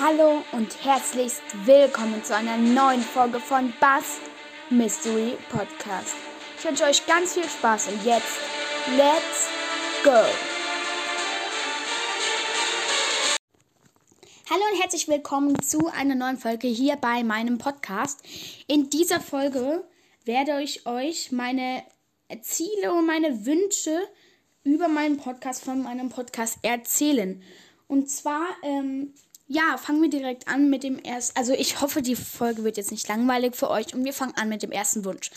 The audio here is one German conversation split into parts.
Hallo und herzlichst willkommen zu einer neuen Folge von Bass Mystery Podcast. Ich wünsche euch ganz viel Spaß und jetzt, let's go! Hallo und herzlich willkommen zu einer neuen Folge hier bei meinem Podcast. In dieser Folge werde ich euch meine Ziele und meine Wünsche über meinen Podcast von meinem Podcast erzählen. Und zwar ähm, ja, fangen wir direkt an mit dem ersten. Also ich hoffe, die Folge wird jetzt nicht langweilig für euch und wir fangen an mit dem ersten Wunsch.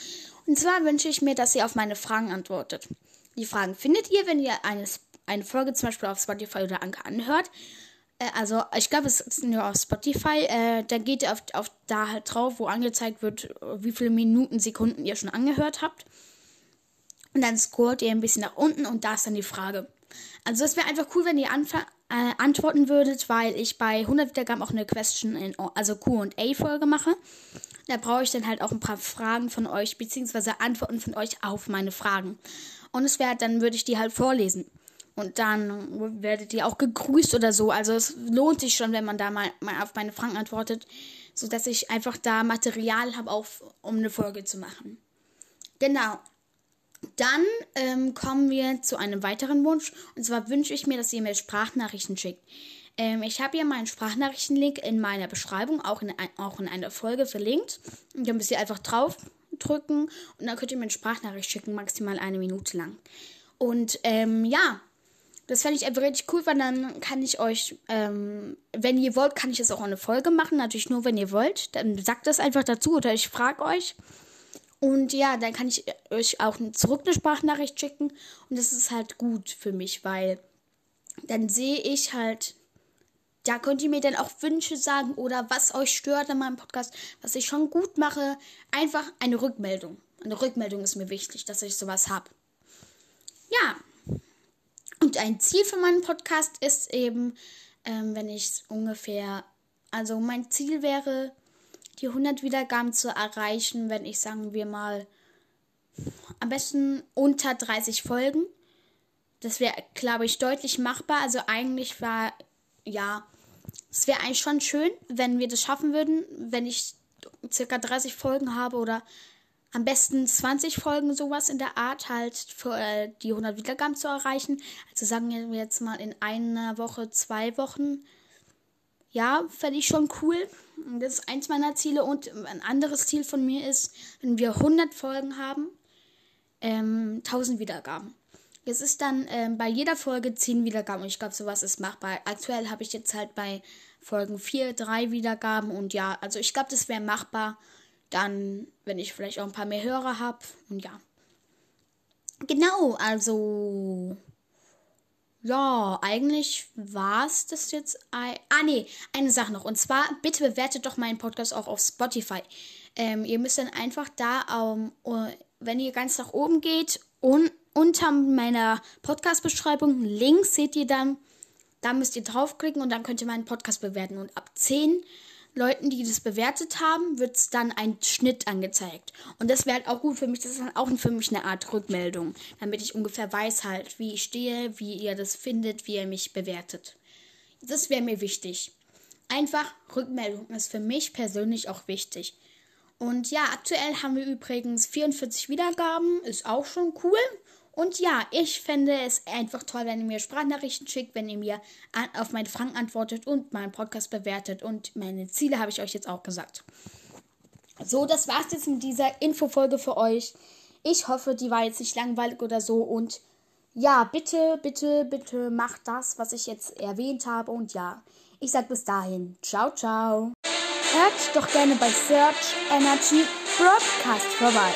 Und zwar wünsche ich mir, dass ihr auf meine Fragen antwortet. Die Fragen findet ihr, wenn ihr eine, eine Folge zum Beispiel auf Spotify oder Anker anhört. Äh, also ich glaube, es ist nur auf Spotify. Äh, da geht ihr auf, auf da halt drauf, wo angezeigt wird, wie viele Minuten, Sekunden ihr schon angehört habt. Und dann scrollt ihr ein bisschen nach unten und da ist dann die Frage. Also es wäre einfach cool, wenn ihr anfangt äh, antworten würdet, weil ich bei 100 Wiedergaben auch eine Question, in, also Q&A-Folge mache. Da brauche ich dann halt auch ein paar Fragen von euch, beziehungsweise Antworten von euch auf meine Fragen. Und es wäre, dann würde ich die halt vorlesen. Und dann werdet ihr auch gegrüßt oder so. Also es lohnt sich schon, wenn man da mal, mal auf meine Fragen antwortet, sodass ich einfach da Material habe, um eine Folge zu machen. Genau. Dann ähm, kommen wir zu einem weiteren Wunsch. Und zwar wünsche ich mir, dass ihr mir Sprachnachrichten schickt. Ähm, ich habe hier meinen Sprachnachrichtenlink in meiner Beschreibung, auch in, auch in einer Folge verlinkt. Und da müsst ihr einfach drauf drücken und dann könnt ihr mir eine Sprachnachricht schicken, maximal eine Minute lang. Und ähm, ja, das fände ich einfach richtig cool, weil dann kann ich euch, ähm, wenn ihr wollt, kann ich es auch eine Folge machen. Natürlich nur, wenn ihr wollt. Dann sagt das einfach dazu oder ich frage euch. Und ja, dann kann ich euch auch zurück eine Sprachnachricht schicken. Und das ist halt gut für mich, weil dann sehe ich halt, da könnt ihr mir dann auch Wünsche sagen oder was euch stört an meinem Podcast, was ich schon gut mache. Einfach eine Rückmeldung. Eine Rückmeldung ist mir wichtig, dass ich sowas habe. Ja. Und ein Ziel für meinen Podcast ist eben, ähm, wenn ich ungefähr, also mein Ziel wäre, die 100 Wiedergaben zu erreichen, wenn ich sagen wir mal am besten unter 30 Folgen. Das wäre, glaube ich, deutlich machbar. Also eigentlich war, ja, es wäre eigentlich schon schön, wenn wir das schaffen würden, wenn ich circa 30 Folgen habe oder am besten 20 Folgen sowas in der Art halt für äh, die 100 Wiedergaben zu erreichen. Also sagen wir jetzt mal in einer Woche, zwei Wochen ja, fände ich schon cool. Das ist eins meiner Ziele. Und ein anderes Ziel von mir ist, wenn wir 100 Folgen haben, ähm, 1000 Wiedergaben. Es ist dann ähm, bei jeder Folge 10 Wiedergaben. Und ich glaube, sowas ist machbar. Aktuell habe ich jetzt halt bei Folgen 4, 3 Wiedergaben. Und ja, also ich glaube, das wäre machbar. Dann, wenn ich vielleicht auch ein paar mehr Hörer habe. Und ja. Genau, also ja, eigentlich war es das jetzt. Ah, nee, eine Sache noch. Und zwar, bitte bewertet doch meinen Podcast auch auf Spotify. Ähm, ihr müsst dann einfach da, um, wenn ihr ganz nach oben geht, un unter meiner Podcast-Beschreibung, links seht ihr dann, da müsst ihr draufklicken und dann könnt ihr meinen Podcast bewerten. Und ab 10 Leuten, die das bewertet haben, wird es dann ein Schnitt angezeigt. Und das wäre halt auch gut für mich. Das ist dann auch für mich eine Art Rückmeldung, damit ich ungefähr weiß halt, wie ich stehe, wie ihr das findet, wie ihr mich bewertet. Das wäre mir wichtig. Einfach Rückmeldung ist für mich persönlich auch wichtig. Und ja, aktuell haben wir übrigens 44 Wiedergaben, ist auch schon cool. Und ja, ich fände es einfach toll, wenn ihr mir Sprachnachrichten schickt, wenn ihr mir an, auf meine Fragen antwortet und meinen Podcast bewertet. Und meine Ziele habe ich euch jetzt auch gesagt. So, das war's jetzt mit dieser Infofolge für euch. Ich hoffe, die war jetzt nicht langweilig oder so. Und ja, bitte, bitte, bitte macht das, was ich jetzt erwähnt habe. Und ja, ich sag bis dahin. Ciao, ciao. Hört doch gerne bei Search Energy Broadcast vorbei.